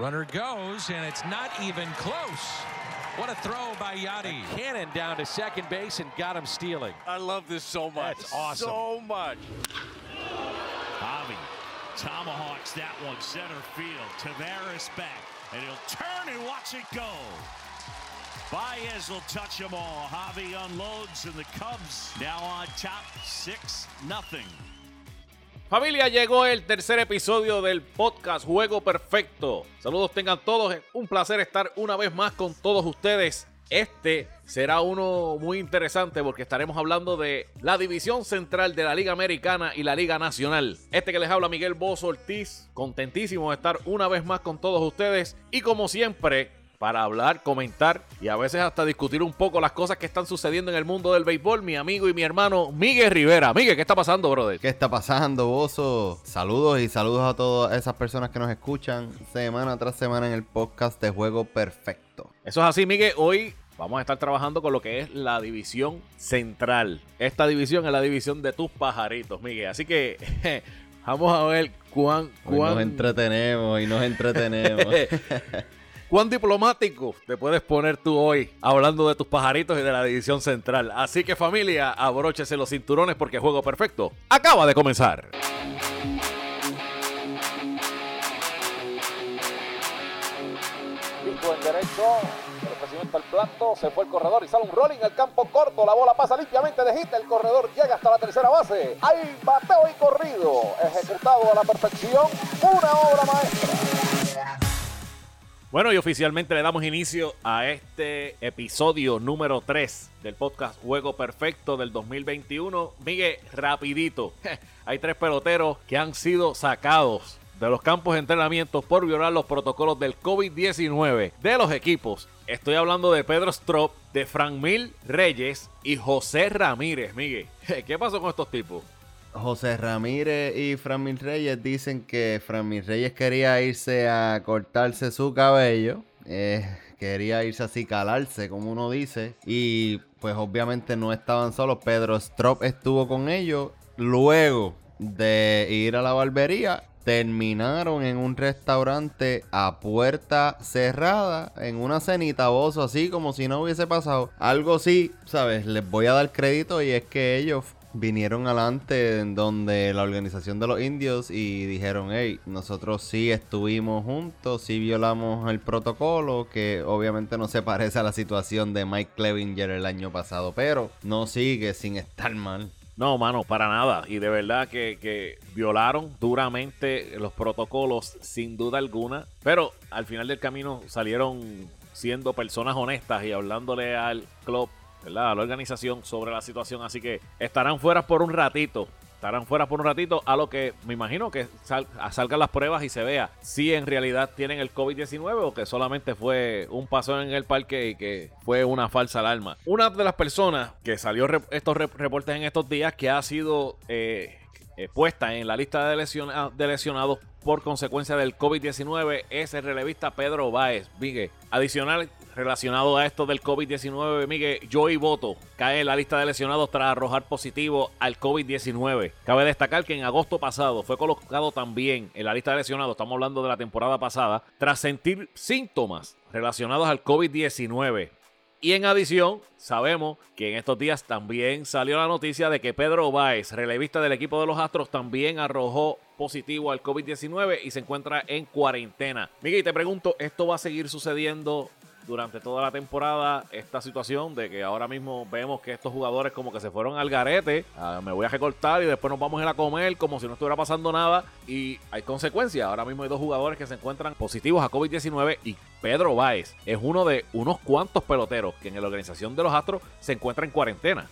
Runner goes, and it's not even close. What a throw by Yachty. Cannon down to second base and got him stealing. I love this so much. That's awesome. So much. Javi tomahawks that one center field. Tavares back, and he'll turn and watch it go. Baez will touch them all. Javi unloads, and the Cubs now on top 6 nothing. Familia, llegó el tercer episodio del podcast Juego Perfecto. Saludos tengan todos, un placer estar una vez más con todos ustedes. Este será uno muy interesante porque estaremos hablando de la división central de la Liga Americana y la Liga Nacional. Este que les habla Miguel Bozo Ortiz, contentísimo de estar una vez más con todos ustedes y como siempre para hablar, comentar y a veces hasta discutir un poco las cosas que están sucediendo en el mundo del béisbol, mi amigo y mi hermano Miguel Rivera. Miguel, ¿qué está pasando, brother? ¿Qué está pasando, Bozo? Saludos y saludos a todas esas personas que nos escuchan semana tras semana en el podcast de Juego Perfecto. Eso es así, Miguel. Hoy vamos a estar trabajando con lo que es la división central. Esta división es la división de tus pajaritos, Miguel. Así que vamos a ver cuán... Hoy cuán... nos entretenemos y nos entretenemos. ¿Cuán diplomático te puedes poner tú hoy hablando de tus pajaritos y de la división central? Así que familia, abróchese los cinturones porque Juego Perfecto acaba de comenzar. Pico en derecho, el ofrecimiento al plato, se fue el corredor y sale un rolling al campo corto, la bola pasa limpiamente de hit, el corredor llega hasta la tercera base, hay bateo y corrido, ejecutado a la perfección, una obra maestra. Bueno, y oficialmente le damos inicio a este episodio número 3 del podcast Juego Perfecto del 2021. Miguel, rapidito. Hay tres peloteros que han sido sacados de los campos de entrenamiento por violar los protocolos del COVID-19 de los equipos. Estoy hablando de Pedro Strop, de Franmil Reyes y José Ramírez. Miguel, ¿qué pasó con estos tipos? José Ramírez y Framil Reyes dicen que Framil Reyes quería irse a cortarse su cabello. eh, quería irse así calarse, como uno dice. Y pues obviamente no estaban solos. Pedro Strop estuvo con ellos. Luego de ir a la barbería, terminaron en un restaurante a puerta cerrada, en una cenita bozo, así como si no hubiese pasado. Algo así, ¿sabes? Les voy a dar crédito y es que ellos vinieron adelante en donde la organización de los indios y dijeron, hey, nosotros sí estuvimos juntos, sí violamos el protocolo, que obviamente no se parece a la situación de Mike Clevinger el año pasado, pero no sigue sin estar mal. No, mano, para nada. Y de verdad que, que, violaron duramente los protocolos, sin duda alguna. Pero al final del camino salieron siendo personas honestas y hablándole al club, ¿verdad? A la organización sobre la situación. Así que estarán fuera por un ratito. Estarán fuera por un ratito, a lo que me imagino que sal, salgan las pruebas y se vea si en realidad tienen el COVID-19 o que solamente fue un paso en el parque y que fue una falsa alarma. Una de las personas que salió estos re reportes en estos días que ha sido eh, eh, puesta en la lista de, lesiona de lesionados por consecuencia del COVID-19 es el relevista Pedro Báez. Miguel, adicional relacionado a esto del COVID-19, Miguel, Joey Boto cae en la lista de lesionados tras arrojar positivo al COVID-19. Cabe destacar que en agosto pasado fue colocado también en la lista de lesionados, estamos hablando de la temporada pasada, tras sentir síntomas relacionados al COVID-19. Y en adición, sabemos que en estos días también salió la noticia de que Pedro Báez, relevista del equipo de los Astros, también arrojó positivo al COVID-19 y se encuentra en cuarentena. Miguel, te pregunto, ¿esto va a seguir sucediendo durante toda la temporada esta situación de que ahora mismo vemos que estos jugadores como que se fueron al garete, uh, me voy a recortar y después nos vamos a ir a comer como si no estuviera pasando nada y hay consecuencias. Ahora mismo hay dos jugadores que se encuentran positivos a COVID-19 y Pedro Báez es uno de unos cuantos peloteros que en la organización de los Astros se encuentra en cuarentena.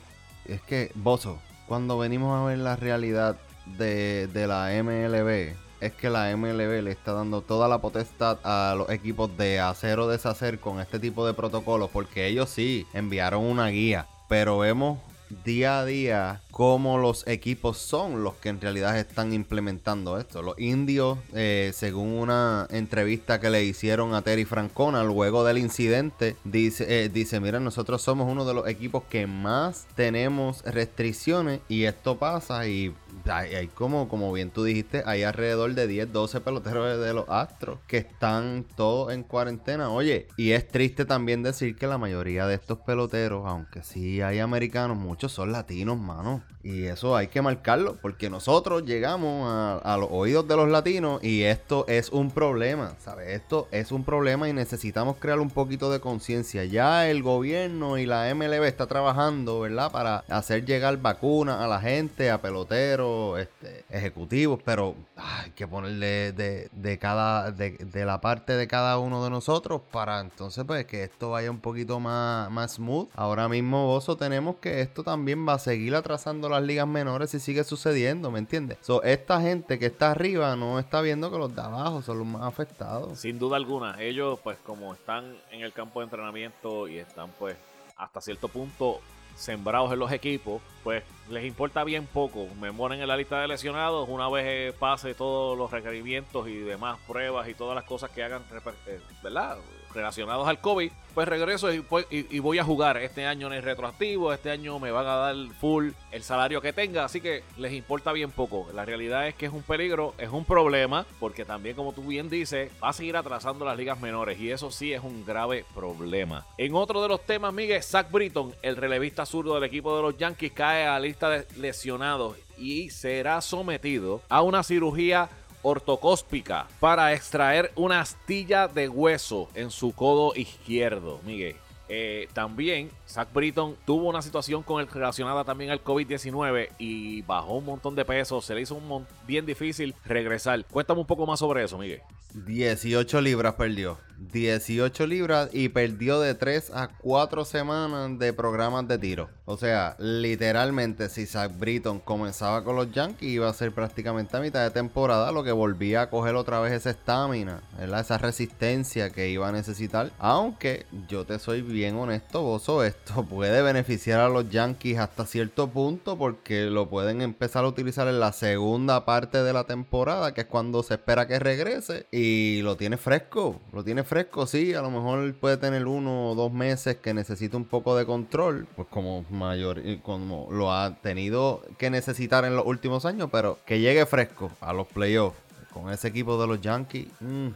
Es que, Bozo, cuando venimos a ver la realidad de, de la MLB, es que la MLB le está dando toda la potestad a los equipos de hacer o deshacer con este tipo de protocolos, porque ellos sí enviaron una guía, pero vemos día a día cómo los equipos son los que en realidad están implementando esto. Los indios, eh, según una entrevista que le hicieron a Terry Francona luego del incidente, dice, eh, dice, mira, nosotros somos uno de los equipos que más tenemos restricciones y esto pasa y hay, hay como, como bien tú dijiste, hay alrededor de 10, 12 peloteros de los Astros que están todos en cuarentena. Oye, y es triste también decir que la mayoría de estos peloteros, aunque sí hay americanos, muchos son latinos, mano. Y eso hay que marcarlo, porque nosotros llegamos a, los oídos de los latinos y esto es un problema, ¿sabes? Esto es un problema y necesitamos crear un poquito de conciencia. Ya el gobierno y la MLB está trabajando, ¿verdad? Para hacer llegar vacunas a la gente, a peloteros, este, ejecutivos, pero ay, hay que ponerle de, cada, de, la parte de cada uno de nosotros para entonces pues que esto vaya un poquito más, más smooth. Ahora mismo, Bozo, tenemos que esto también va a seguir atrasando las ligas menores y sigue sucediendo, ¿me entiendes? So, esta gente que está arriba no está viendo que los de abajo son los más afectados. Sin duda alguna, ellos pues como están en el campo de entrenamiento y están pues hasta cierto punto sembrados en los equipos, pues les importa bien poco. Me en la lista de lesionados una vez eh, pase todos los requerimientos y demás pruebas y todas las cosas que hagan, eh, ¿verdad? Relacionados al COVID, pues regreso y, pues, y- voy a jugar. Este año en el retroactivo, este año me van a dar full el salario que tenga, así que les importa bien poco. La realidad es que es un peligro, es un problema, porque también, como tú bien dices, va a seguir atrasando las ligas menores y eso sí es un grave problema. En otro de los temas, Miguel, Zach Britton, el relevista zurdo del equipo de los Yankees, cae a la lista de lesionados y será sometido a una cirugía ortocóspica para extraer una astilla de hueso en su codo izquierdo, Miguel. Eh, también Zach Britton tuvo una situación con el relacionada también al COVID-19 y bajó un montón de peso. Se le hizo un bien difícil regresar. Cuéntame un poco más sobre eso, Miguel. 18 libras perdió. 18 libras y perdió de 3 a 4 semanas de programas de tiro. O sea, literalmente, si Zach Britton comenzaba con los Yankees, iba a ser prácticamente a mitad de temporada, lo que volvía a coger otra vez esa estamina, esa resistencia que iba a necesitar. Aunque yo te soy bien honesto, Bozo, esto puede beneficiar a los Yankees hasta cierto punto porque lo pueden empezar a utilizar en la segunda parte de la temporada, que es cuando se espera que regrese. Y lo tiene fresco, lo tiene fresco, sí. A lo mejor puede tener uno o dos meses que necesita un poco de control, pues como mayor, como lo ha tenido que necesitar en los últimos años, pero que llegue fresco a los playoffs con ese equipo de los Yankees, mm,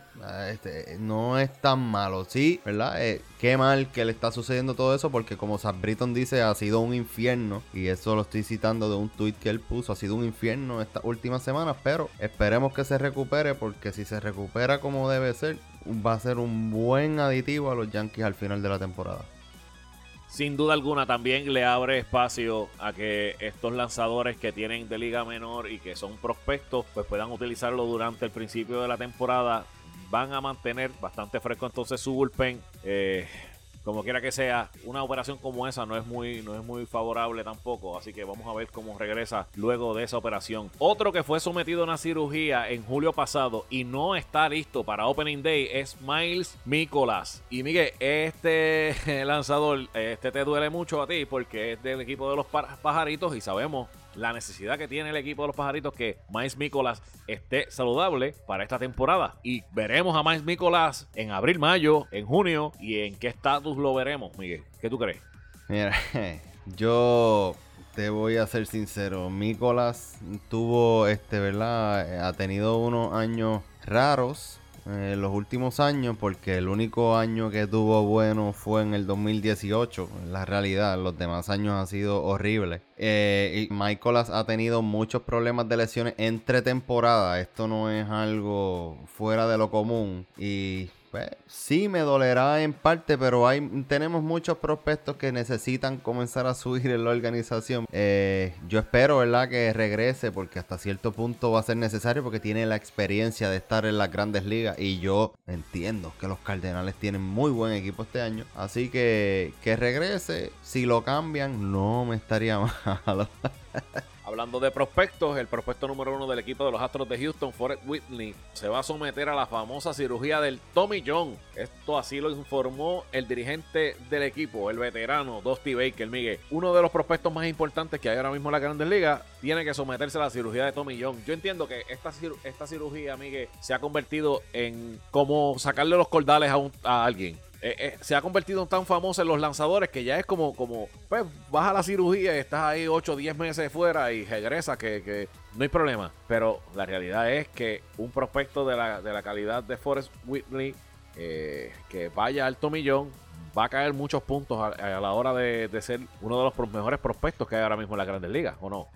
este, no es tan malo. Sí, ¿verdad? Eh, qué mal que le está sucediendo todo eso porque como Sam Britton dice, ha sido un infierno. Y eso lo estoy citando de un tweet que él puso. Ha sido un infierno estas últimas semanas, pero esperemos que se recupere porque si se recupera como debe ser, va a ser un buen aditivo a los Yankees al final de la temporada. Sin duda alguna también le abre espacio a que estos lanzadores que tienen de liga menor y que son prospectos pues puedan utilizarlo durante el principio de la temporada. Van a mantener bastante fresco entonces su bullpen. Eh, como quiera que sea, una operación como esa no es muy, no es muy favorable tampoco. Así que vamos a ver cómo regresa luego de esa operación. Otro que fue sometido a una cirugía en julio pasado y no está listo para Opening Day es Miles Mikolas. Y Miguel, este lanzador, este te duele mucho a ti porque es del equipo de los pa- pajaritos y sabemos la necesidad que tiene el equipo de los pajaritos que Miles Mikolas esté saludable para esta temporada. Y veremos a Miles Mikolas en abril, mayo, en junio y en qué estatus lo veremos, Miguel. ¿Qué tú crees? Mira, yo te voy a ser sincero. Nicolás tuvo, este, ¿verdad? Ha tenido unos años raros en los últimos años porque el único año que tuvo bueno fue en el 2018. En la realidad, los demás años han sido horribles. Eh, y Michaelas ha tenido muchos problemas de lesiones entre temporadas. Esto no es algo fuera de lo común. Y pues, sí me dolerá en parte, pero hay tenemos muchos prospectos que necesitan comenzar a subir en la organización. Eh, yo espero, ¿verdad?, que regrese porque hasta cierto punto va a ser necesario porque tiene la experiencia de estar en las grandes ligas y yo entiendo que los Cardenales tienen muy buen equipo este año. Así que que regrese, si lo cambian, no me estaría malo. Hablando de prospectos, el prospecto número uno del equipo de los Astros de Houston, Forrest Whitney, se va a someter a la famosa cirugía del Tommy John. Esto así lo informó el dirigente del equipo, el veterano Dusty Baker, Miguel. Uno de los prospectos más importantes que hay ahora mismo en la Grandes Ligas tiene que someterse a la cirugía de Tommy John. Yo entiendo que esta, esta cirugía, Miguel, se ha convertido en como sacarle los cordales a, un- a alguien. Eh, eh, se ha convertido en tan famoso en los lanzadores que ya es como, como pues vas a la cirugía y estás ahí 8 o 10 meses fuera y regresa que, que no hay problema. Pero la realidad es que un prospecto de la, de la calidad de Forrest Whitley eh, que vaya alto millón va a caer muchos puntos a, a la hora de, de ser uno de los mejores prospectos que hay ahora mismo en la Grandes Ligas, ¿o no?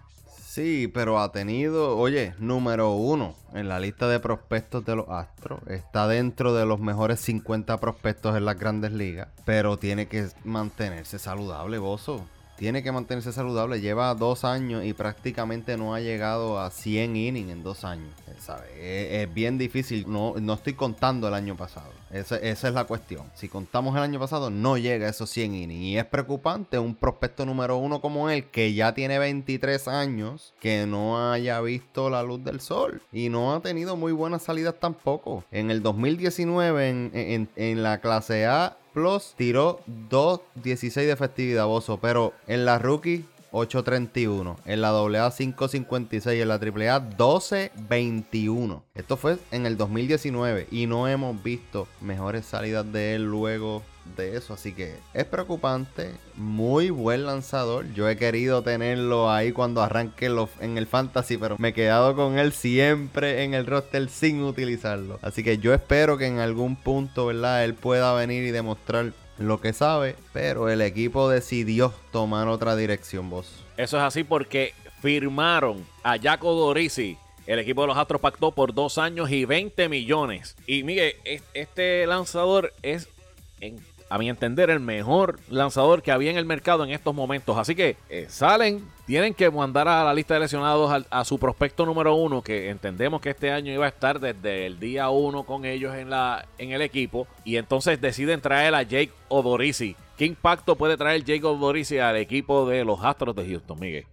Sí, pero ha tenido, oye, número uno en la lista de prospectos de los Astros. Está dentro de los mejores 50 prospectos en las grandes ligas. Pero tiene que mantenerse saludable, Bozo. Tiene que mantenerse saludable. Lleva dos años y prácticamente no ha llegado a 100 innings en dos años. ¿sabe? Es, es bien difícil. No, no estoy contando el año pasado. Esa, esa es la cuestión. Si contamos el año pasado, no llega a esos 100 innings. Y es preocupante un prospecto número uno como él, que ya tiene 23 años, que no haya visto la luz del sol. Y no ha tenido muy buenas salidas tampoco. En el 2019, en, en- en la clase A Plus, tiró 2.16 de efectividad, Bozo. Pero en la rookie, 8.31. En la AA 5.56. En la AAA 12.21. Esto fue en el 2019 y no hemos visto mejores salidas de él luego de eso. Así que es preocupante. Muy buen lanzador. Yo he querido tenerlo ahí cuando arranque en el fantasy, pero me he quedado con él siempre en el roster sin utilizarlo. Así que yo espero que en algún punto, ¿verdad? Él pueda venir y demostrar lo que sabe. Pero el equipo decidió tomar otra dirección, vos. Eso es así porque firmaron a Jaco Dorisi. El equipo de los Astros pactó por dos años y 20 millones. Y mire, es- este lanzador es, en- a mi entender, el mejor lanzador que había en el mercado en estos momentos. Así que eh, salen, tienen que mandar a la lista de lesionados a, su prospecto número uno, que entendemos que este año iba a estar desde el día uno con ellos en, la, en el equipo. Y entonces deciden traer a Jake Odorizzi. ¿Qué impacto puede traer Jake Odorizzi al equipo de los Astros de Houston, Miguel?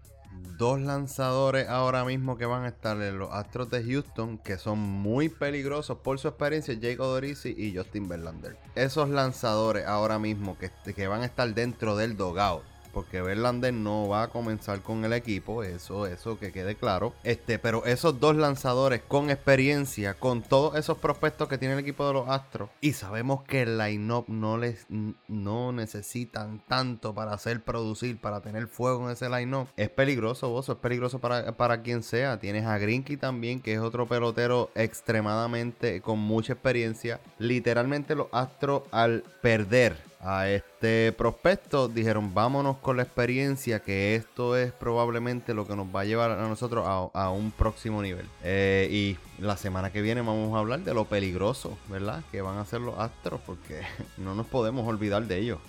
Dos lanzadores ahora mismo que van a estar en los Astros de Houston que son muy peligrosos por su experiencia, Jake Odorizzi y Justin Verlander. Esos lanzadores ahora mismo que, que van a estar dentro del dogout. Porque Verlander no va a comenzar con el equipo, eso, eso que quede claro. Este, pero esos dos lanzadores con experiencia, con todos esos prospectos que tiene el equipo de los Astros, y sabemos que el line-up no les no necesitan tanto para hacer producir, para tener fuego en ese line-up. Es peligroso, vos, es peligroso para, para quien sea. Tienes a Grinky también, que es otro pelotero extremadamente con mucha experiencia. Literalmente los Astros al perder a este prospecto dijeron vámonos con la experiencia que esto es probablemente lo que nos va a llevar a nosotros a, un próximo nivel Eh, y la semana que viene vamos a hablar de lo peligroso verdad que van a ser los astros porque no nos podemos olvidar de ellos.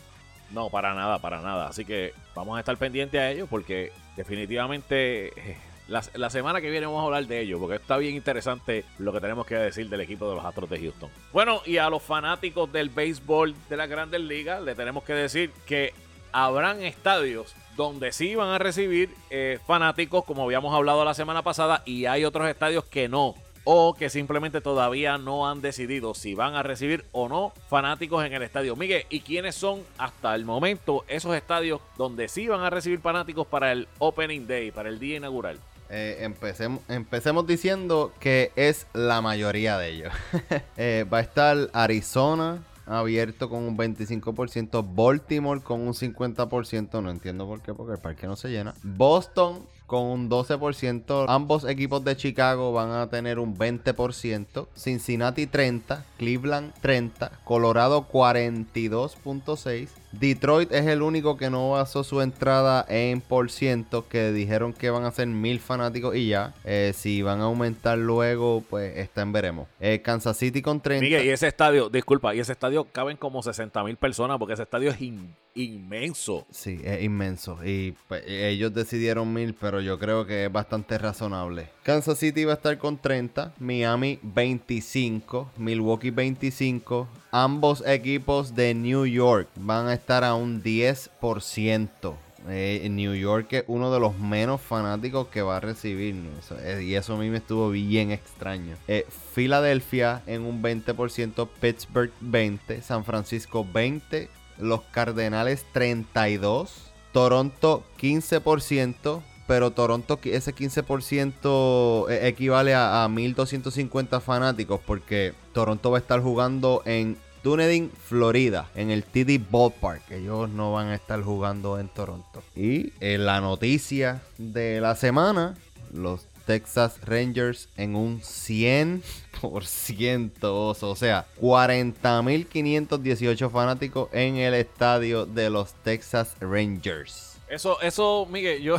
No, para nada, para nada. Así que vamos a estar pendientes a ellos porque definitivamente eh, la, la semana que viene vamos a hablar de ellos porque está bien interesante lo que tenemos que decir del equipo de los Astros de Houston. Bueno, y a los fanáticos del béisbol de las grandes ligas le tenemos que decir que habrán estadios donde sí van a recibir eh, fanáticos como habíamos hablado la semana pasada y hay otros estadios que no o que simplemente todavía no han decidido si van a recibir o no fanáticos en el estadio. Miguel, ¿y quiénes son hasta el momento esos estadios donde sí van a recibir fanáticos para el Opening Day, para el día inaugural? Eh, empecemos, empecemos diciendo que es la mayoría de ellos. Eh, va a estar Arizona abierto con un 25%, Baltimore con un 50%, no entiendo por qué, porque el parque no se llena. Boston con un 12%, ambos equipos de Chicago van a tener un 20%, Cincinnati 30, Cleveland 30, Colorado 42.6. Detroit es el único que no basó su entrada en por ciento, que dijeron que van a ser mil fanáticos y ya. Eh, si van a aumentar luego, pues está en veremos. Eh, Kansas City con 30. Miguel, y ese estadio, disculpa, y ese estadio caben como 60 mil personas porque ese estadio es in- inmenso. Sí, es inmenso. Y pues, ellos decidieron mil, pero yo creo que es bastante razonable. Kansas City va a estar con 30, Miami 25, Milwaukee 25. Ambos equipos de New York van a estar a un 10%. Eh, New York es uno de los menos fanáticos que va a recibir. Eso, eh, y eso a mí me estuvo bien extraño. Eh, Filadelfia en un 20%, Pittsburgh 20, San Francisco 20, los Cardenales 32, Toronto 15%, pero Toronto ese 15% e- equivale a, a 1250 fanáticos porque Toronto va a estar jugando en Dunedin, Florida, en el TD Ballpark. Ellos no van a estar jugando en Toronto. Y en la noticia de la semana, los Texas Rangers en un 100%, oso. o sea, 40.518 fanáticos en el estadio de los Texas Rangers. Eso, eso, Miguel, yo.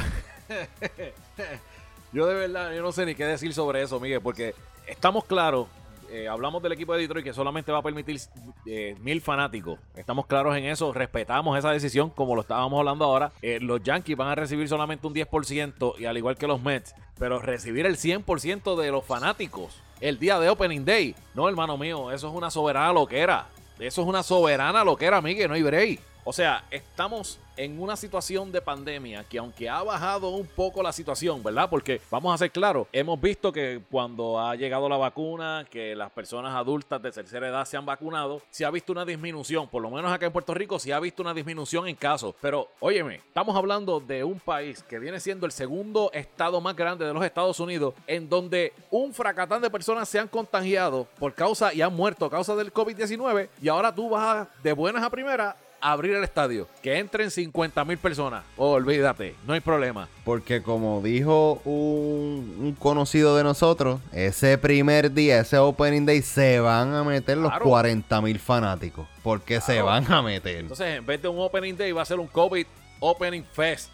yo de verdad, yo no sé ni qué decir sobre eso, Miguel, porque estamos claros. Eh, hablamos del equipo de Detroit que solamente va a permitir eh, mil fanáticos. Estamos claros en eso, respetamos esa decisión como lo estábamos hablando ahora. Eh, los Yankees van a recibir solamente un 10% y al igual que los Mets, pero recibir el 100% de los fanáticos el día de Opening Day. No, hermano mío, eso es una soberana loquera. Eso es una soberana loquera, Miguel, no hay break. O sea, estamos en una situación de pandemia que aunque ha bajado un poco la situación, ¿verdad? Porque vamos a ser claros, hemos visto que cuando ha llegado la vacuna, que las personas adultas de tercera edad se han vacunado, se ha visto una disminución, por lo menos acá en Puerto Rico se ha visto una disminución en casos. Pero, óyeme, estamos hablando de un país que viene siendo el segundo estado más grande de los Estados Unidos, en donde un fracatán de personas se han contagiado por causa y han muerto a causa del COVID-19, y ahora tú vas de buenas a primeras abrir el estadio, que entren 50 mil personas. olvídate, no hay problema. Porque como dijo un, un conocido de nosotros, ese primer día, ese Opening Day, se van a meter los Claro. 40 mil fanáticos. Porque se van a meter. Entonces, en vez de un Opening Day, va a ser un COVID Opening Fest.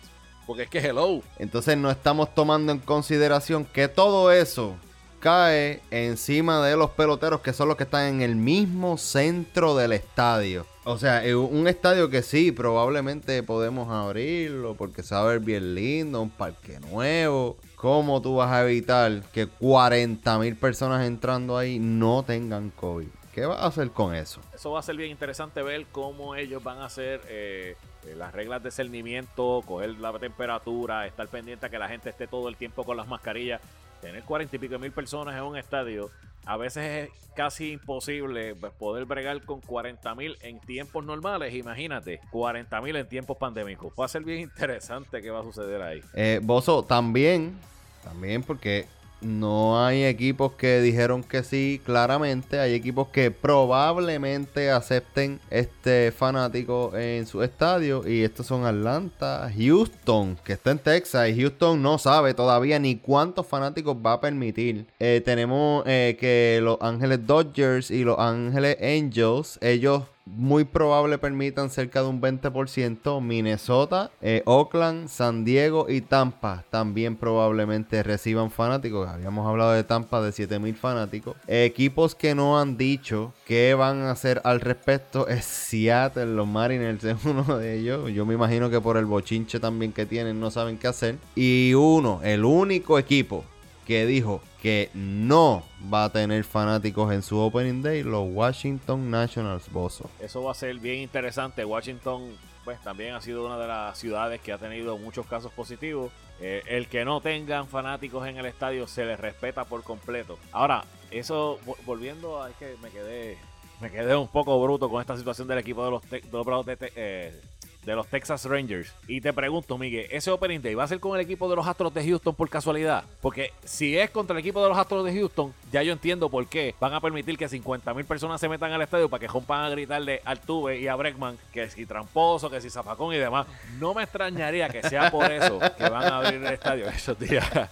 Porque es que hello. Entonces no estamos tomando en consideración que todo eso cae encima de los peloteros que son los que están en el mismo centro del estadio. O sea, un estadio que sí, probablemente podemos abrirlo porque se va a ver bien lindo, un parque nuevo. ¿Cómo tú vas a evitar que 40 mil personas entrando ahí no tengan COVID? ¿Qué vas a hacer con eso? Eso va a ser bien interesante ver cómo ellos van a hacer eh, eh, las reglas de cernimiento, coger la temperatura, estar pendiente a que la gente esté todo el tiempo con las mascarillas. Tener cuarenta y pico mil personas en un estadio, a veces es casi imposible pues, poder bregar con 40 mil en tiempos normales. Imagínate, 40 mil en tiempos pandémicos. Va a ser bien interesante qué va a suceder ahí. Eh, Bozo, también, también porque no hay equipos que dijeron que sí, claramente. Hay equipos que probablemente acepten este fanático en su estadio. Y estos son Atlanta, Houston, que está en Texas. Y Houston no sabe todavía ni cuántos fanáticos va a permitir. Eh, tenemos eh, que Los Ángeles Dodgers y Los Ángeles Angels, ellos muy probable permitan cerca de un 20%. Minnesota, eh, Oakland, San Diego y Tampa también probablemente reciban fanáticos. Habíamos hablado de Tampa de 7000 fanáticos. equipos que no han dicho qué van a hacer al respecto es Seattle, los Mariners es uno de ellos. Yo me imagino que por el bochinche también que tienen no saben qué hacer. Y uno, el único equipo que dijo que no va a tener fanáticos en su opening day, los Washington Nationals, Bozo. Eso va a ser bien interesante. Washington, pues también ha sido una de las ciudades que ha tenido muchos casos positivos. Eh, el que no tengan fanáticos en el estadio se les respeta por completo. Ahora, eso vo- volviendo a es que me quedé, me quedé un poco bruto con esta situación del equipo de los, Te- de de, eh, de los Texas Rangers. Y te pregunto, Miguel, ¿ese Opening Day va a ser con el equipo de los Astros de Houston por casualidad? Porque si es contra el equipo de los Astros de Houston, ya yo entiendo por qué van a permitir que 50 mil personas se metan al estadio para que rompan a gritarle al Tuve y a Breckman que si tramposo, que si zafacón y demás. No me extrañaría que sea por eso que van a abrir el estadio esos días.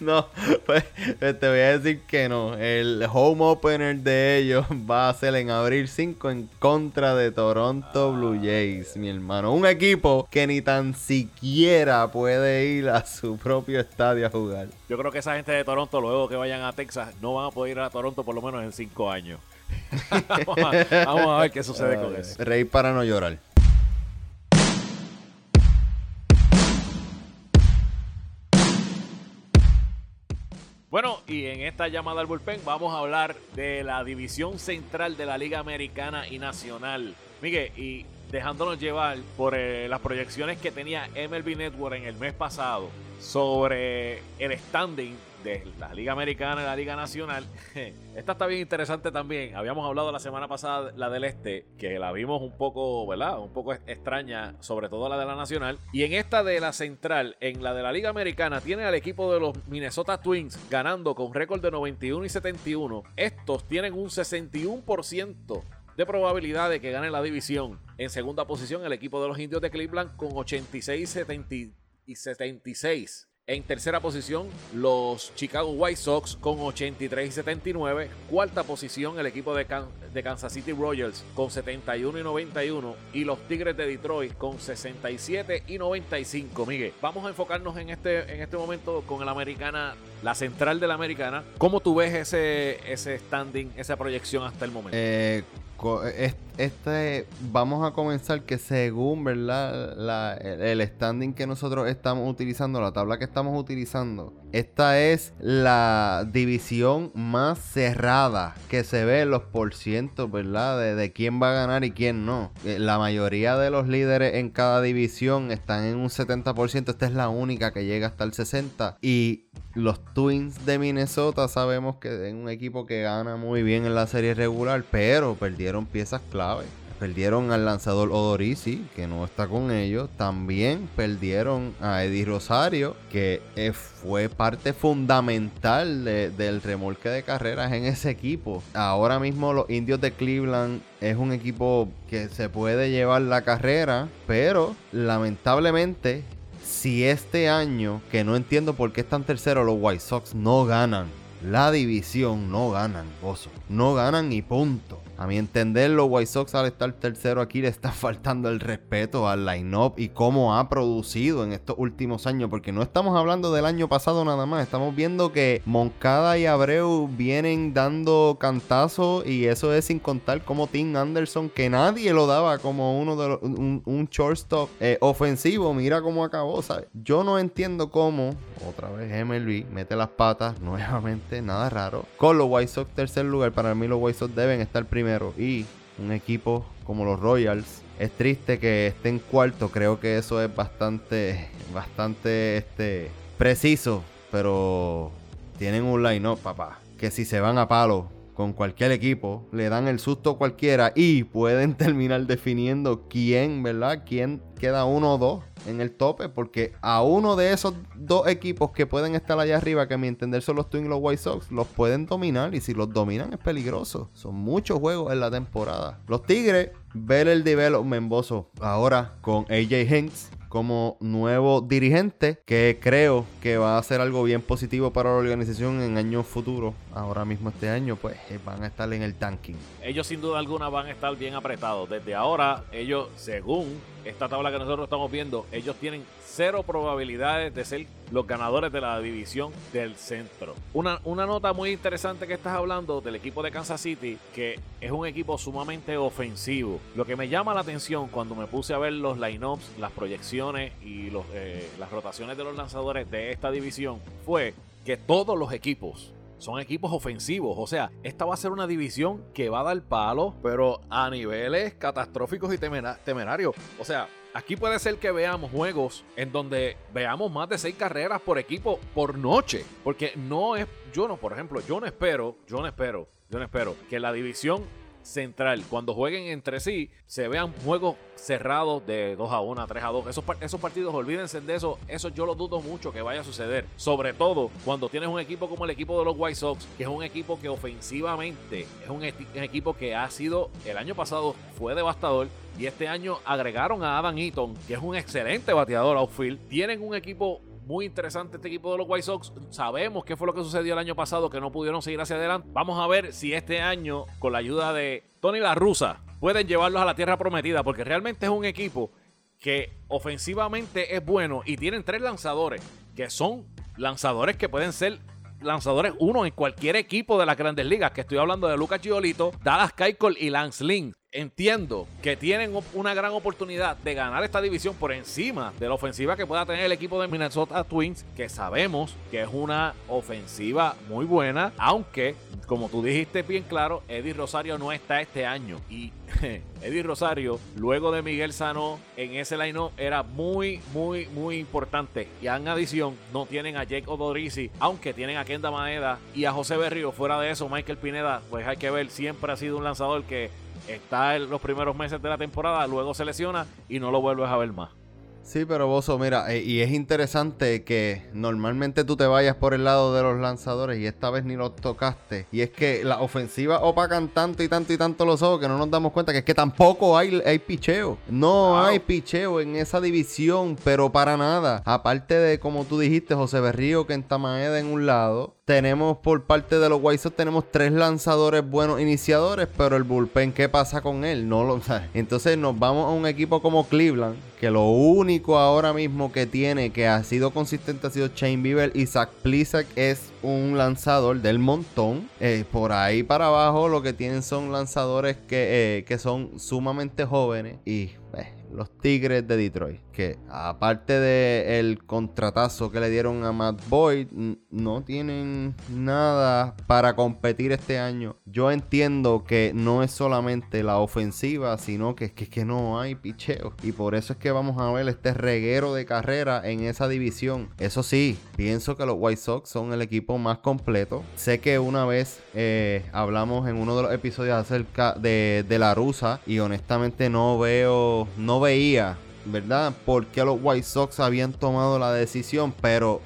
No, pues pues, te voy a decir que no. El home opener de ellos va a ser en abril 5 en contra de Toronto Blue Jays, mi hermano. Un equipo que ni tan siquiera puede ir a su propio estadio a jugar. Yo creo que esa gente de Toronto, luego que vayan a Texas, no van a poder ir a Toronto por lo menos en cinco años. vamos, a, vamos a ver qué sucede con eso. Rey para no llorar. Bueno, y en esta llamada al bullpen vamos a hablar de la división central de la Liga Americana y Nacional. Miguel, y dejándonos llevar por eh, las proyecciones que tenía MLB Network en el mes pasado sobre el standing de la Liga Americana y la Liga Nacional. Esta está bien interesante también. Habíamos hablado la semana pasada la del Este, que la vimos un poco, ¿verdad? Un poco extraña, sobre todo la de la Nacional. Y en esta de la Central, en la de la Liga Americana, tiene al equipo de los Minnesota Twins ganando con récord de 91 y 71. Estos tienen un 61% de probabilidad de que gane la división. En segunda posición, el equipo de los indios de Cleveland con 86 70 y 76. En tercera posición, los Chicago White Sox con 83 y 79. Cuarta posición, el equipo de, de, Kansas City Royals con 71 y 91. Y los Tigres de Detroit con 67 y 95. Miguel, vamos a enfocarnos en este, en este momento con el Americana, la central de la Americana. ¿Cómo tú ves ese, ese standing, esa proyección hasta el momento? Eh, este, vamos a comenzar que según, ¿verdad? el standing que nosotros estamos utilizando, la tabla que estamos utilizando, esta es la división más cerrada que se ve en los porcientos, ¿verdad? De, de, quién va a ganar y quién no. Eh, la mayoría de los líderes en cada división están en un 70%. Esta es la única que llega hasta el 60%. Y los Twins de Minnesota sabemos que es un equipo que gana muy bien en la serie regular, pero perdieron piezas clave. Perdieron al lanzador Odorisi, que no está con ellos. También perdieron a Eddie Rosario, que eh, fue parte fundamental del remolque de carreras en ese equipo. Ahora mismo los indios de Cleveland es un equipo que se puede llevar la carrera, pero lamentablemente si este año, que no entiendo por qué están terceros, los White Sox no ganan la división, no ganan, gozo. No ganan y punto. A mi entender, los White Sox al estar tercero aquí le está faltando el respeto al line-up y cómo ha producido en estos últimos años. Porque no estamos hablando del año pasado nada más. Estamos viendo que Moncada y Abreu vienen dando cantazos y eso es sin contar como Tim Anderson, que nadie lo daba como uno de los, un, shortstop eh, ofensivo. Mira cómo acabó. ¿sabes? Yo no entiendo cómo, otra vez MLB, mete las patas nuevamente, nada raro. Con los White Sox tercer lugar, para mí los White Sox deben estar primero y un equipo como los Royals es triste que esté en cuarto. Creo que eso es bastante, bastante este, preciso. Pero tienen un line-up, papá. Que si se van a palo con cualquier equipo, le dan el susto a cualquiera y pueden terminar definiendo quién, ¿verdad? Quién queda uno o dos en el tope, porque a uno de esos dos equipos que pueden estar allá arriba, que a mi entender son los Twins y los White Sox, los pueden dominar y si los dominan es peligroso. Son muchos juegos en la temporada. Los Tigres, ver el development bozo ahora con AJ Hinks como nuevo dirigente, que creo que va a ser algo bien positivo para la organización en años futuros. Ahora mismo este año, pues eh, van a estar en el tanking. Ellos sin duda alguna van a estar bien apretados. Desde ahora, ellos, según esta tabla que nosotros estamos viendo, ellos tienen cero probabilidades de ser los ganadores de la división del centro. Una, una nota muy interesante que estás hablando del equipo de Kansas City, que es un equipo sumamente ofensivo. Lo que me llama la atención cuando me puse a ver los lineups, las proyecciones y los, eh, las rotaciones de los lanzadores de esta división fue que todos los equipos son equipos ofensivos. O sea, esta va a ser una división que va a dar palo, pero a niveles catastróficos y temerarios. O sea, aquí puede ser que veamos juegos en donde veamos más de seis carreras por equipo por noche. Porque no es, yo no, por ejemplo, yo no espero, yo no espero, yo no espero que la división central, cuando jueguen entre sí, se vean juegos cerrados de 2 a 1, 3 a 2. Esos, esos partidos, olvídense de eso. Eso yo lo dudo mucho que vaya a suceder. Sobre todo cuando tienes un equipo como el equipo de los White Sox, que es un equipo que ofensivamente es un, un equipo que ha sido, el año pasado fue devastador. Y este año agregaron a Adam Eaton, que es un excelente bateador outfield. Tienen un equipo muy interesante este equipo de los White Sox. Sabemos qué fue lo que sucedió el año pasado, que no pudieron seguir hacia adelante. Vamos a ver si este año, con la ayuda de Tony La Rusa, pueden llevarlos a la tierra prometida, porque realmente es un equipo que ofensivamente es bueno y tienen tres lanzadores que son lanzadores que pueden ser lanzadores uno en cualquier equipo de las grandes ligas, que estoy hablando de Lucas Giolito, Dallas Keuchel y Lance Lynn entiendo que tienen una gran oportunidad de ganar esta división por encima de la ofensiva que pueda tener el equipo de Minnesota Twins, que sabemos que es una ofensiva muy buena, aunque, como tú dijiste bien claro, Eddie Rosario no está este año. Y Eddie Rosario, luego de Miguel Sano, en ese line era muy, muy, muy importante. Y en adición, no tienen a Jake Odorizzi, aunque tienen a Kenda Maeda y a José Berrío. Fuera de eso, Michael Pineda, pues hay que ver, siempre ha sido un lanzador que está en los primeros meses de la temporada, luego se lesiona y no lo vuelves a ver más. Sí, pero Bozo, mira, eh, y es interesante que normalmente tú te vayas por el lado de los lanzadores y esta vez ni los tocaste. Y es que la ofensiva opacan tanto y tanto y tanto los ojos que no nos damos cuenta que es que tampoco hay, hay picheo. No hay picheo en esa división, pero para nada. Aparte de, como tú dijiste, José Berrío, que en Tamaeda en un lado, tenemos por parte de los White Sox tenemos tres lanzadores buenos iniciadores, pero el bullpen, ¿qué pasa con él? No lo sabes. Entonces nos vamos a un equipo como Cleveland, que lo único ahora mismo que tiene que ha sido consistente ha sido Shane Bieber y Zach Plisak es un lanzador del montón. Eh, por ahí para abajo lo que tienen son lanzadores que, eh, que son sumamente jóvenes y eh, los Tigres de Detroit, que aparte del el contratazo que le dieron a Matt Boyd, no tienen nada para competir este año. Yo entiendo que no es solamente la ofensiva, sino que es que, que no hay picheo. Y por eso es que vamos a ver este reguero de carrera en esa división. Eso sí, pienso que los White Sox son el equipo más completo. Sé que una vez eh, hablamos en uno de los episodios acerca de, de la rusa y honestamente no veo no veía, ¿verdad? Por qué los White Sox habían tomado la decisión, pero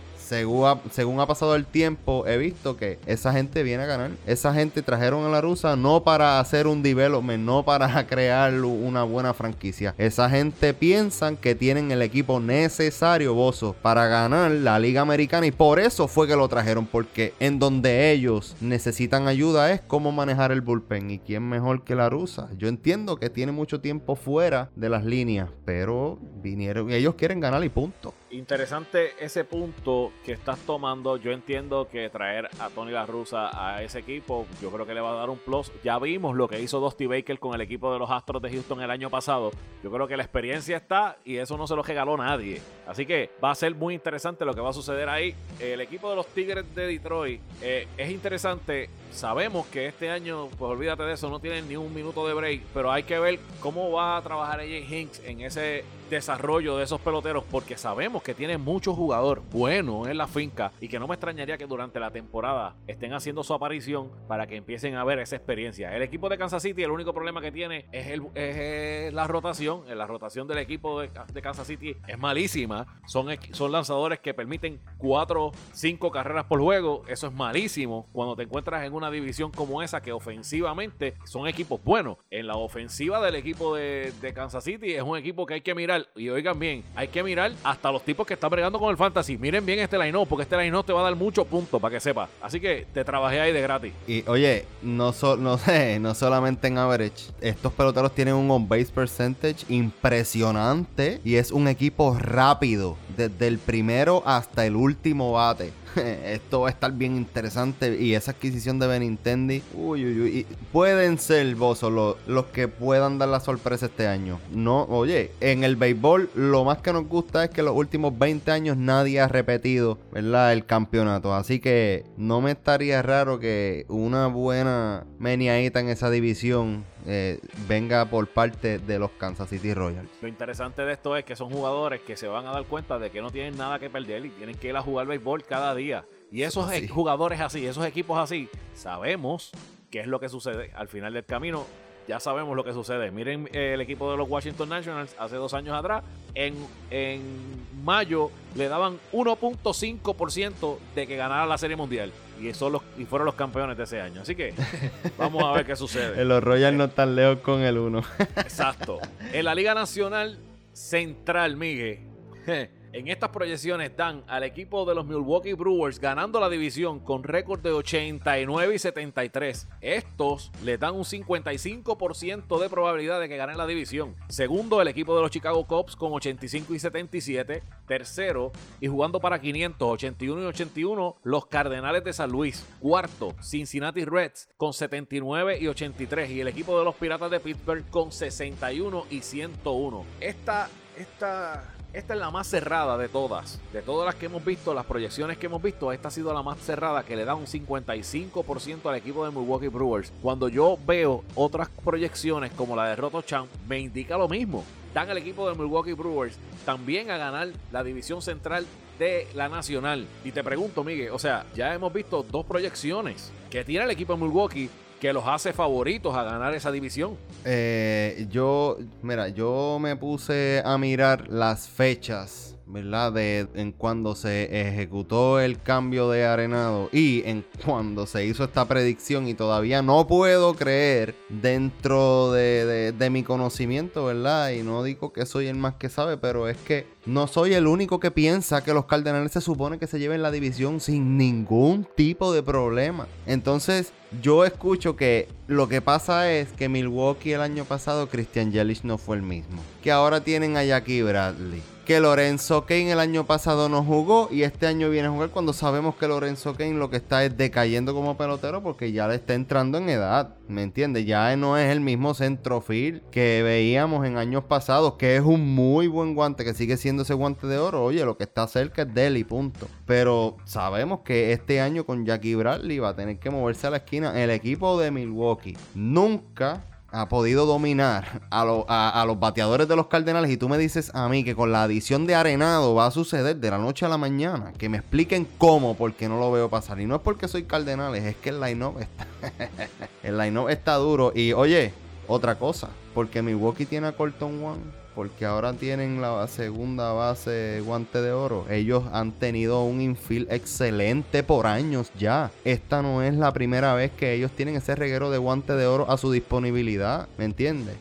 según ha, pasado el tiempo, he visto que esa gente viene a ganar. Esa gente trajeron a la rusa no para hacer un development, no para crear una buena franquicia. Esa gente piensan que tienen el equipo necesario, Bozo, para ganar la Liga Americana. Y por eso fue que lo trajeron, porque en donde ellos necesitan ayuda es cómo manejar el bullpen. ¿Y quién mejor que la rusa? Yo entiendo que tiene mucho tiempo fuera de las líneas, pero vinieron, ellos quieren ganar y punto. Interesante ese punto que estás tomando. Yo entiendo que traer a Tony La Russa a ese equipo, yo creo que le va a dar un plus. Ya vimos lo que hizo Dusty Baker con el equipo de los Astros de Houston el año pasado. Yo creo que la experiencia está y eso no se lo regaló nadie. Así que va a ser muy interesante lo que va a suceder ahí. El equipo de los Tigres de Detroit eh, es interesante. Sabemos que este año, pues olvídate de eso, no tienen ni un minuto de break, pero hay que ver cómo va a trabajar AJ Hinks en ese desarrollo de esos peloteros porque sabemos que tiene mucho jugador bueno en la finca y que no me extrañaría que durante la temporada estén haciendo su aparición para que empiecen a ver esa experiencia. El equipo de Kansas City, el único problema que tiene es, el, es la rotación. La rotación del equipo de, de, Kansas City es malísima. Son, son lanzadores que permiten 4, 5 carreras por juego. Eso es malísimo cuando te encuentras en una división como esa que ofensivamente son equipos buenos. En la ofensiva del equipo de, de Kansas City es un equipo que hay que mirar y oigan bien, hay que mirar hasta los tipos que están bregando con el fantasy. Miren bien este line porque este line te va a dar muchos puntos para que sepa. Así que te trabajé ahí de gratis. Y oye, no, no sé, no solamente en average, estos peloteros tienen un on-base percentage impresionante y es un equipo rápido, desde el primero hasta el último bate. esto va a estar bien interesante. Y esa adquisición de Benintendi, uy, uy, uy. pueden ser vos los, los que puedan dar la sorpresa este año. No, oye, en el béisbol lo más que nos gusta es que los últimos 20 años nadie ha repetido, ¿verdad? El campeonato. Así que no me estaría raro que una buena meniadita en esa división eh, venga por parte de los Kansas City Royals. Lo interesante de esto es que son jugadores que se van a dar cuenta de que no tienen nada que perder y tienen que ir a jugar béisbol cada día. Y esos sí. jugadores así, esos equipos así, sabemos qué es lo que sucede al final del camino. Ya sabemos lo que sucede. Miren eh, el equipo de los Washington Nationals hace dos años atrás. En, en mayo le daban 1.5% de que ganara la Serie Mundial. Y, son los, y fueron los campeones de ese año. Así que vamos a ver qué sucede. los Royals no están lejos con el 1. Exacto. En la Liga Nacional Central, Miguel. En estas proyecciones dan al equipo de los Milwaukee Brewers ganando la división con récord de 89 y 73. Estos le dan un 55% de probabilidad de que ganen la división. Segundo, el equipo de los Chicago Cubs con 85 y 77. Tercero, y jugando para 500, 81 y 81, los Cardenales de San Luis. Cuarto, Cincinnati Reds con 79 y 83. Y el equipo de los Piratas de Pittsburgh con 61 y 101. Esta, esta esta es la más cerrada de todas. De todas las que hemos visto, las proyecciones que hemos visto, esta ha sido la más cerrada que le da un 55% al equipo de Milwaukee Brewers. Cuando yo veo otras proyecciones como la de Roto Champ, me indica lo mismo. Dan al equipo de Milwaukee Brewers también a ganar la división central de la nacional. Y te pregunto, Miguel, o sea, ya hemos visto dos proyecciones que tiene el equipo de Milwaukee que los hace favoritos a ganar esa división. Eh, yo, mira, yo me puse a mirar las fechas ¿verdad? De en cuando se ejecutó el cambio de arenado y en cuando se hizo esta predicción y todavía no puedo creer dentro de, de, mi conocimiento, ¿verdad? Y no digo que soy el más que sabe, pero es que no soy el único que piensa que los Cardenales se supone que se lleven la división sin ningún tipo de problema. Entonces, yo escucho que lo que pasa es que Milwaukee el año pasado, Christian Yelich no fue el mismo. Que ahora tienen a Jackie Bradley que Lorenzo Kane el año pasado no jugó y este año viene a jugar cuando sabemos que Lorenzo Kane lo que está es decayendo como pelotero porque ya le está entrando en edad, ¿me entiendes? Ya no es el mismo centrofil que veíamos en años pasados, que es un muy buen guante, que sigue siendo ese guante de oro. Oye, lo que está cerca es Deli, punto. Pero sabemos que este año con Jackie Bradley va a tener que moverse a la esquina. El equipo de Milwaukee nunca ha podido dominar a, los bateadores de los Cardenales y tú me dices a mí que con la adición de Arenado va a suceder de la noche a la mañana, que me expliquen cómo, porque no lo veo pasar. Y no es porque soy Cardenales, es que el line-up está, el line está duro. Y oye, otra cosa, porque Milwaukee tiene a Colton One porque ahora tienen la segunda base guante de oro. Ellos han tenido un infield excelente por años ya. Esta no es la primera vez que ellos tienen ese reguero de guante de oro a su disponibilidad, ¿me entiendes?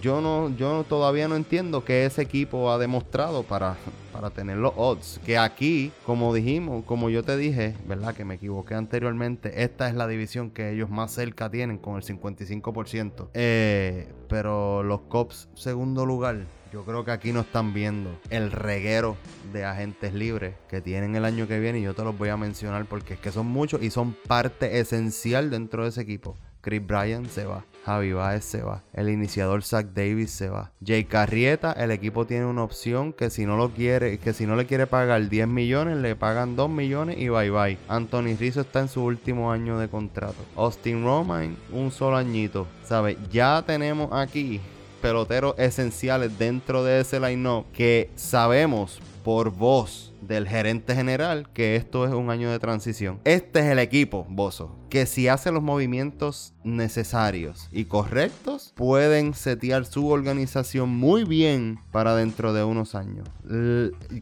yo no, yo todavía no entiendo qué ese equipo ha demostrado para, para tener los odds. Que aquí, como dijimos, como yo te dije, ¿verdad? Que me equivoqué anteriormente. Esta es la división que ellos más cerca tienen con el 55%. Eh, pero los Cops, segundo lugar. Yo creo que aquí no están viendo el reguero de agentes libres que tienen el año que viene y yo te los voy a mencionar porque es que son muchos y son parte esencial dentro de ese equipo. Chris Bryan se va. Javi Baez se va. El iniciador Zach Davis se va. Jay Carrieta, el equipo tiene una opción que si no lo quiere, que si no le quiere pagar 10 millones, le pagan 2 millones y bye bye. Anthony Rizzo está en su último año de contrato. Austin Romain, un solo añito. ¿Sabe? Ya tenemos aquí peloteros esenciales dentro de ese line-up que sabemos por voz del gerente general que esto es un año de transición. Este es el equipo, Bozo, que si hace los movimientos necesarios y correctos, pueden setear su organización muy bien para dentro de unos años.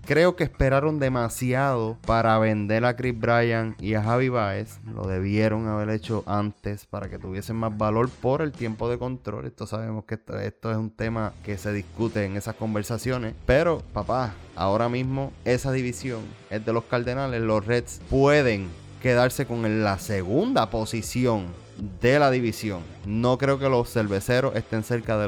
creo que esperaron demasiado para vender a Chris Bryan y a Javi Baez. Lo debieron haber hecho antes para que tuviesen más valor por el tiempo de control. Esto sabemos que esto, esto es un tema que se discute en esas conversaciones. Pero, papá, ahora mismo esa división es de los Cardenales. Los Reds pueden quedarse con la segunda posición de la división. No creo que los cerveceros estén cerca de,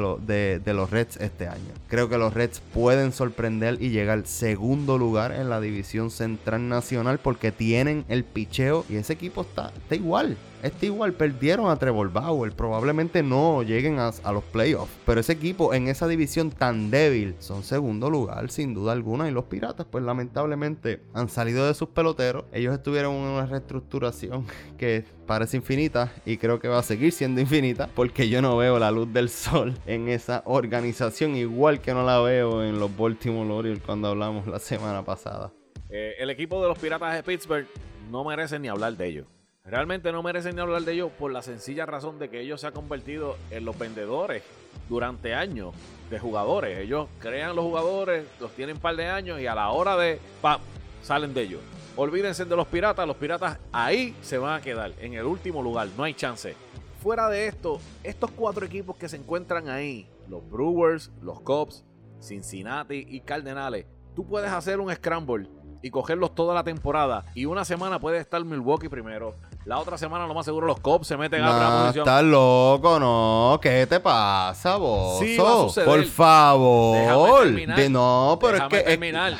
los Reds este año. Creo que los Reds pueden sorprender y llegar segundo lugar en la división central nacional porque tienen el picheo y ese equipo está, está igual. Este igual perdieron a Trevor Bauer. Probablemente no lleguen a, los playoffs. Pero ese equipo en esa división tan débil son segundo lugar, sin duda alguna. Y los Piratas, pues lamentablemente han salido de sus peloteros. Ellos estuvieron en una reestructuración que parece infinita y creo que va a seguir siendo infinita porque yo no veo la luz del sol en esa organización igual que no la veo en los Baltimore Orioles cuando hablamos la semana pasada. Eh, el equipo de los Piratas de Pittsburgh no merece ni hablar de ellos. Realmente no merecen ni hablar de ellos por la sencilla razón de que ellos se han convertido en los vendedores durante años de jugadores. Ellos crean los jugadores, los tienen un par de años y a la hora de ¡pam! salen de ellos. Olvídense de los piratas, los piratas ahí se van a quedar, en el último lugar, no hay chance. Fuera de esto, estos cuatro equipos que se encuentran ahí, los Brewers, los Cubs, Cincinnati y Cardenales, tú puedes hacer un scramble y cogerlos toda la temporada. Y una semana puede estar Milwaukee primero. La otra semana, lo más seguro, los Cubs se meten a la posición. Estás loco, no. ¿Qué te pasa, vos? Sí, Por favor. De, no, pero es que. terminar.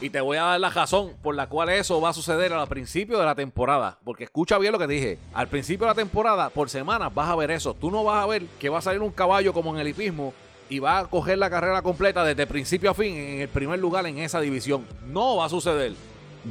Y te voy a dar la razón por la cual eso va a suceder al principio de la temporada. Porque escucha bien lo que dije. Al principio de la temporada, por semana, vas a ver eso. Tú no vas a ver que va a salir un caballo como en el hipismo y va a coger la carrera completa desde principio a fin en el primer lugar en esa división. No va a suceder.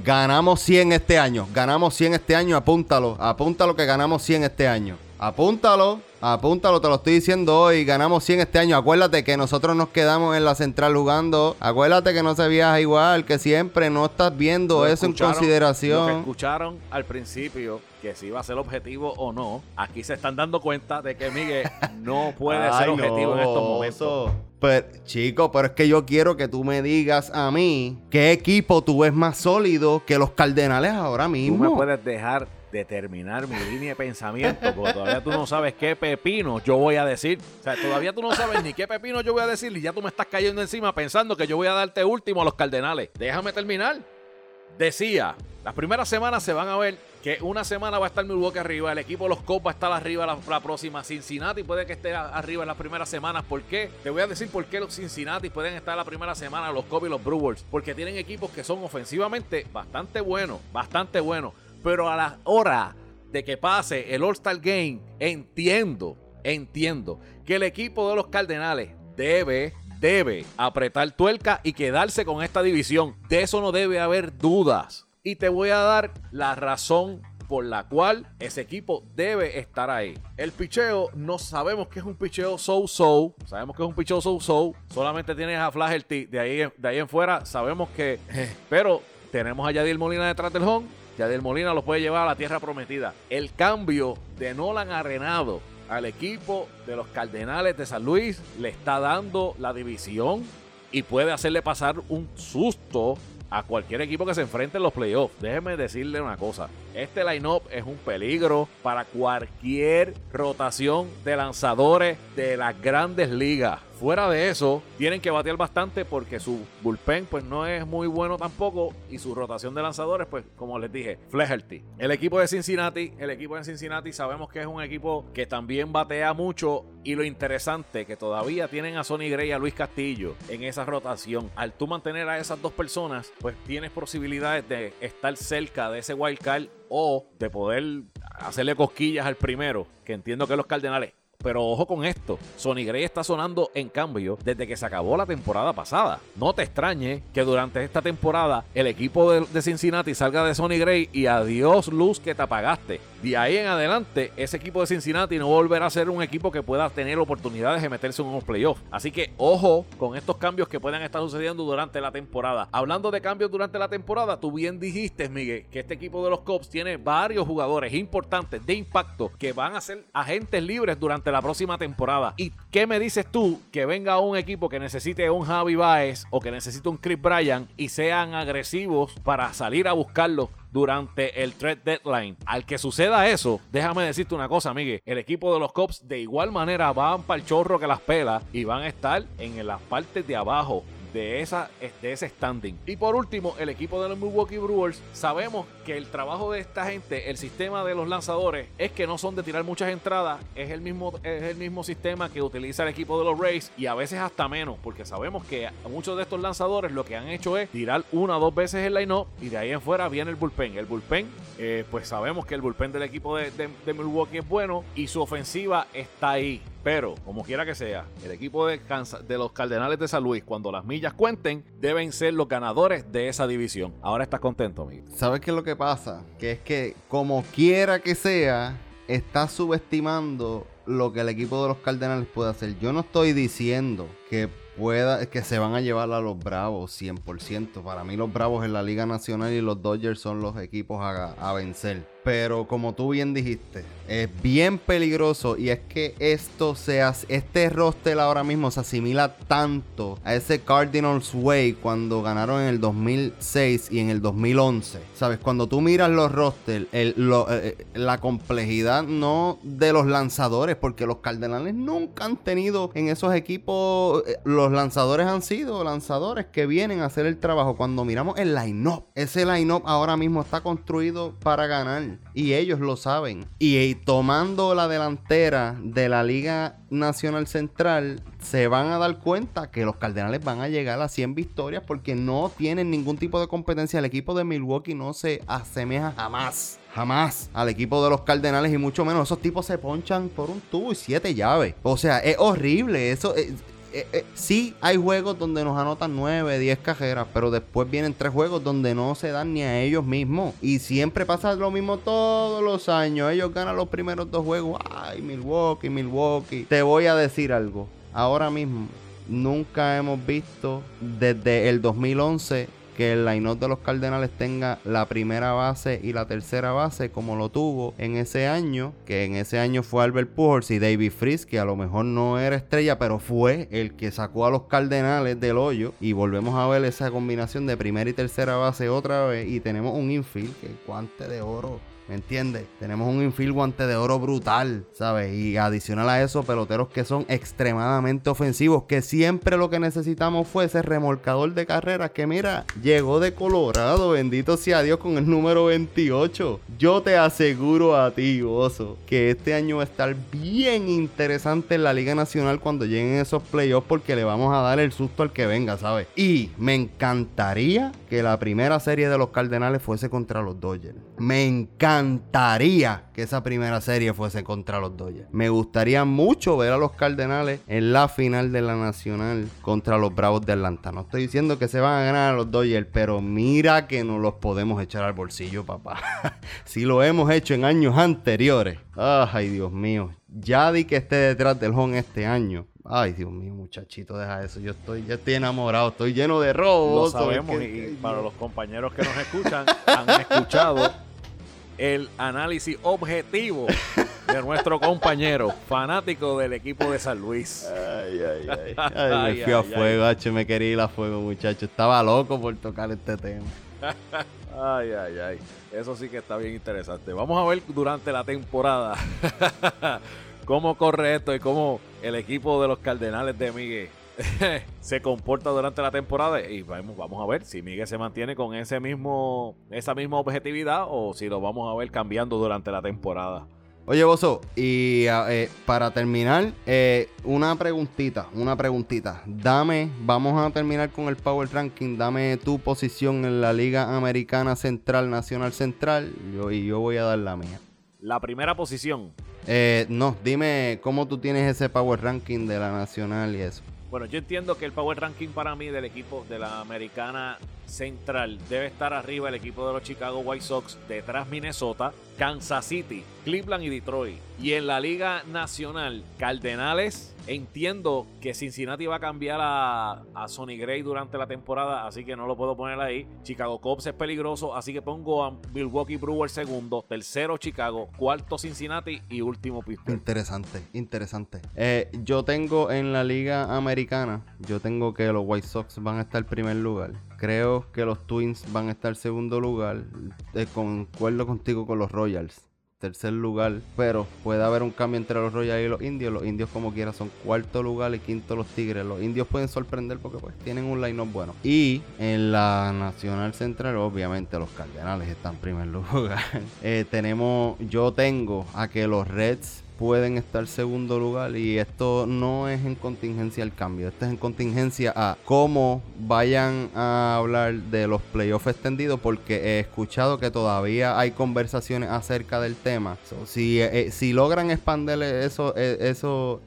Ganamos 100 este año. Ganamos 100 este año. Apúntalo. Apúntalo que ganamos 100 este año. Apúntalo. Apúntalo, te lo estoy diciendo hoy. Ganamos 100 este año. Acuérdate que nosotros nos quedamos en la central jugando. Acuérdate que no se viaja igual, que siempre no estás viendo eso en consideración. Lo que escucharon al principio que si va a ser objetivo o no, aquí se están dando cuenta de que Miguel no puede ser objetivo en estos momentos. Pero, chico, pero es que yo quiero que tú me digas a mí qué equipo tú ves más sólido que los Cardenales ahora Tú mismo. me puedes dejar de terminar mi línea de pensamiento, porque todavía tú no sabes qué pepino yo voy a decir. O sea, todavía tú no sabes ni qué pepino yo voy a decir y ya tú me estás cayendo encima pensando que yo voy a darte último a los Cardenales. Déjame terminar. Decía, las primeras semanas se van a ver que una semana va a estar Milwaukee arriba, el equipo de los Cubs va a estar arriba la, próxima, Cincinnati puede que esté arriba en las primeras semanas. ¿Por qué? Te voy a decir por qué los Cincinnati pueden estar la primera semana, los Cubs y los Brewers, porque tienen equipos que son ofensivamente bastante buenos, bastante buenos, pero a la hora de que pase el All-Star Game, entiendo, entiendo que el equipo de los Cardenales debe debe apretar tuerca y quedarse con esta división. De eso no debe haber dudas. Y te voy a dar la razón por la cual ese equipo debe estar ahí. El picheo, no sabemos que es un picheo so-so. Sabemos que es un picheo so-so. Solamente tienes a Flaherty. De ahí, de ahí en fuera, sabemos que. Pero tenemos a Yadiel Molina detrás del home. Yadiel Molina los puede llevar a la tierra prometida. El cambio de Nolan Arenado al equipo de los Cardenales de San Luis le está dando la división y puede hacerle pasar un susto a cualquier equipo que se enfrente en los playoffs. Déjeme decirle una cosa. Este line-up es un peligro para cualquier rotación de lanzadores de las grandes ligas. Fuera de eso, tienen que batear bastante porque su bullpen pues no es muy bueno tampoco y su rotación de lanzadores pues como les dije, Flaherty. El equipo de Cincinnati, el equipo de Cincinnati sabemos que es un equipo que también batea mucho y lo interesante que todavía tienen a Sonny Gray y a Luis Castillo en esa rotación. Al tú mantener a esas dos personas, pues tienes posibilidades de estar cerca de ese wild card o de poder hacerle cosquillas al primero, que entiendo que los Cardenales pero ojo con esto, Sonny Gray está sonando en cambio desde que se acabó la temporada pasada. No te extrañe que durante esta temporada el equipo de, Cincinnati salga de Sonny Gray y adiós luz que te apagaste. De ahí en adelante, ese equipo de Cincinnati no volverá a ser un equipo que pueda tener oportunidades de meterse en unos playoffs. Así que ojo con estos cambios que puedan estar sucediendo durante la temporada. Hablando de cambios durante la temporada, tú bien dijiste, Miguel, que este equipo de los Cubs tiene varios jugadores importantes de impacto que van a ser agentes libres durante la próxima temporada. ¿Y qué me dices tú que venga un equipo que necesite un Javi Baez o que necesite un Chris Bryan y sean agresivos para salir a buscarlo durante el trade deadline. Al que suceda eso, déjame decirte una cosa, Miguel. El equipo de los Cubs de igual manera van para el chorro que las pelas y van a estar en las partes de abajo de, esa, de ese standing. Y por último, el equipo de los Milwaukee Brewers, sabemos que el trabajo de esta gente, el sistema de los lanzadores, es que no son de tirar muchas entradas, es el mismo, es el mismo sistema que utiliza el equipo de los Rays y a veces hasta menos, porque sabemos que muchos de estos lanzadores lo que han hecho es tirar una o dos veces el line-up y de ahí en fuera viene el bullpen. El bullpen, eh, pues sabemos que el bullpen del equipo de, de Milwaukee es bueno y su ofensiva está ahí. Pero, como quiera que sea, el equipo de, los Cardenales de San Luis, cuando las millas cuenten, deben ser los ganadores de esa división. Ahora estás contento, amigo. ¿Sabes qué es lo que pasa? Que es que, como quiera que sea, está subestimando lo que el equipo de los Cardenales puede hacer. Yo no estoy diciendo que pueda, que se van a llevar a los Bravos 100%. Para mí los Bravos en la Liga Nacional y los Dodgers son los equipos a vencer. Pero como tú bien dijiste, es bien peligroso y es que esto se este roster ahora mismo se asimila tanto a ese Cardinals Way cuando ganaron en el 2006 y en el 2011. Sabes, cuando tú miras los rosters, lo- eh, la complejidad no de los lanzadores, porque los Cardenales nunca han tenido en esos equipos, eh, los lanzadores han sido lanzadores que vienen a hacer el trabajo. Cuando miramos el line-up, ese line-up ahora mismo está construido para ganar y ellos lo saben. Y, tomando la delantera de la Liga Nacional Central, se van a dar cuenta que los Cardenales van a llegar a 100 victorias porque no tienen ningún tipo de competencia. El equipo de Milwaukee no se asemeja jamás. Jamás al equipo de los Cardenales y mucho menos. Esos tipos se ponchan por un tubo y siete llaves. O sea, es horrible. Eso es, eh, eh, sí hay juegos donde nos anotan 9, 10 cajeras, pero después vienen tres juegos donde no se dan ni a ellos mismos. Y siempre pasa lo mismo todos los años. Ellos ganan los primeros dos juegos. Ay, Milwaukee, Milwaukee. Te voy a decir algo. Ahora mismo, nunca hemos visto desde el 2011 que el line-up de los Cardenales tenga la primera base y la tercera base como lo tuvo en ese año, que en ese año fue Albert Pujols y David Freeze, que a lo mejor no era estrella, pero fue el que sacó a los Cardenales del hoyo. Y volvemos a ver esa combinación de primera y tercera base otra vez y tenemos un infield que guante de oro ¿Me entiendes? Tenemos un infield guante de oro brutal, ¿sabes? Y adicional a eso, peloteros que son extremadamente ofensivos, que siempre lo que necesitamos fue ese remolcador de carreras que, mira, llegó de Colorado, bendito sea Dios, con el número 28. Yo te aseguro a ti, Oso, que este año va a estar bien interesante en la Liga Nacional cuando lleguen esos playoffs porque le vamos a dar el susto al que venga, ¿sabes? Y me encantaría que la primera serie de los Cardenales fuese contra los Dodgers. Me encanta encantaría que esa primera serie fuese contra los Dodgers. Me gustaría mucho ver a los Cardenales en la final de la Nacional contra los Bravos de Atlanta. No estoy diciendo que se van a ganar a los Dodgers, pero mira que no los podemos echar al bolsillo, papá. si lo hemos hecho en años anteriores. Ay, Dios mío. Ya di que esté detrás del home este año. Ay, Dios mío, muchachito, deja eso. Yo estoy, ya estoy enamorado, estoy lleno de robos. Lo sabemos y para los compañeros que nos escuchan, han escuchado el análisis objetivo de nuestro compañero fanático del equipo de San Luis. Ay, ay, ay. me fui a fuego, H, me quería ir a fuego, muchacho. Estaba loco por tocar este tema. ay, ay, ay. Eso sí que está bien interesante. Vamos a ver durante la temporada cómo corre esto y cómo el equipo de los Cardenales de Miguel se comporta durante la temporada y vamos, vamos a ver si Miguel se mantiene con ese mismo, esa misma objetividad o si lo vamos a ver cambiando durante la temporada. Oye, Bozo, y eh, para terminar, eh, una preguntita, una preguntita. Dame, vamos a terminar con el Power Ranking. Dame tu posición en la Liga Americana Central, Nacional Central, yo, y yo voy a dar la mía. La primera posición. Eh, no, dime cómo tú tienes ese Power Ranking de la Nacional y eso. Bueno, yo entiendo que el power ranking para mí del equipo de la americana central debe estar arriba el equipo de los Chicago White Sox, detrás Minnesota, Kansas City, Cleveland y Detroit. Y en la Liga Nacional, Cardenales. Entiendo que Cincinnati va a cambiar a, a Sonny Gray durante la temporada, así que no lo puedo poner ahí. Chicago Cubs es peligroso, así que pongo a Milwaukee Brewers segundo, tercero Chicago, cuarto Cincinnati y último Pittsburgh. Interesante, interesante. Eh, yo tengo en la Liga Americana, yo tengo que los White Sox van a estar en primer lugar. Creo que los Twins van a estar segundo lugar. Eh, concuerdo contigo con los Royals tercer lugar, pero puede haber un cambio entre los Royals y los indios. Los indios como quiera son cuarto lugar y quinto los Tigres. Los indios pueden sorprender porque pues tienen un line-up bueno. Y en la Nacional Central, obviamente los Cardenales están en primer lugar. Eh, tenemos, yo tengo a que los Reds pueden estar segundo lugar y esto no es en contingencia al cambio, esto es en contingencia a cómo vayan a hablar de los playoffs extendidos porque he escuchado que todavía hay conversaciones acerca del tema. si, eh, si logran expandir eh, eso,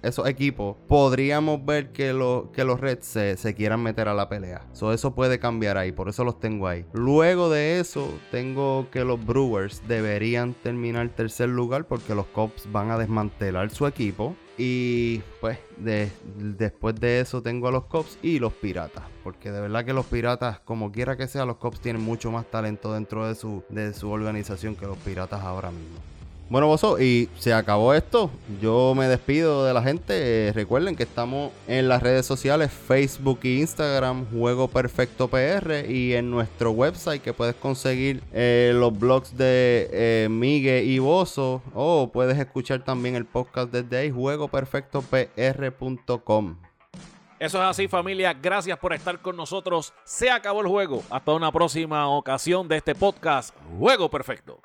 esos equipos, podríamos ver que, lo, que los Reds se, quieran meter a la pelea. eso puede cambiar ahí, por eso los tengo ahí. Luego de eso, tengo que los Brewers deberían terminar tercer lugar porque los Cubs van a desmantelar desmantelar su equipo. Y pues después de eso tengo a los Cops y los Piratas. Porque de verdad que los Piratas, como quiera que sea, los Cops tienen mucho más talento dentro de su, de su organización que los Piratas ahora mismo. Bueno, Bozo, y se acabó esto. Yo me despido de la gente. Eh, recuerden que estamos en las redes sociales, Facebook e Instagram, Juego Perfecto PR, y en nuestro website que puedes conseguir eh, los blogs de eh, Miguel y Bozo, o puedes escuchar también el podcast desde ahí, juegoperfectopr.com. Eso es así familia, gracias por estar con nosotros. Se acabó el juego. Hasta una próxima ocasión de este podcast, Juego Perfecto.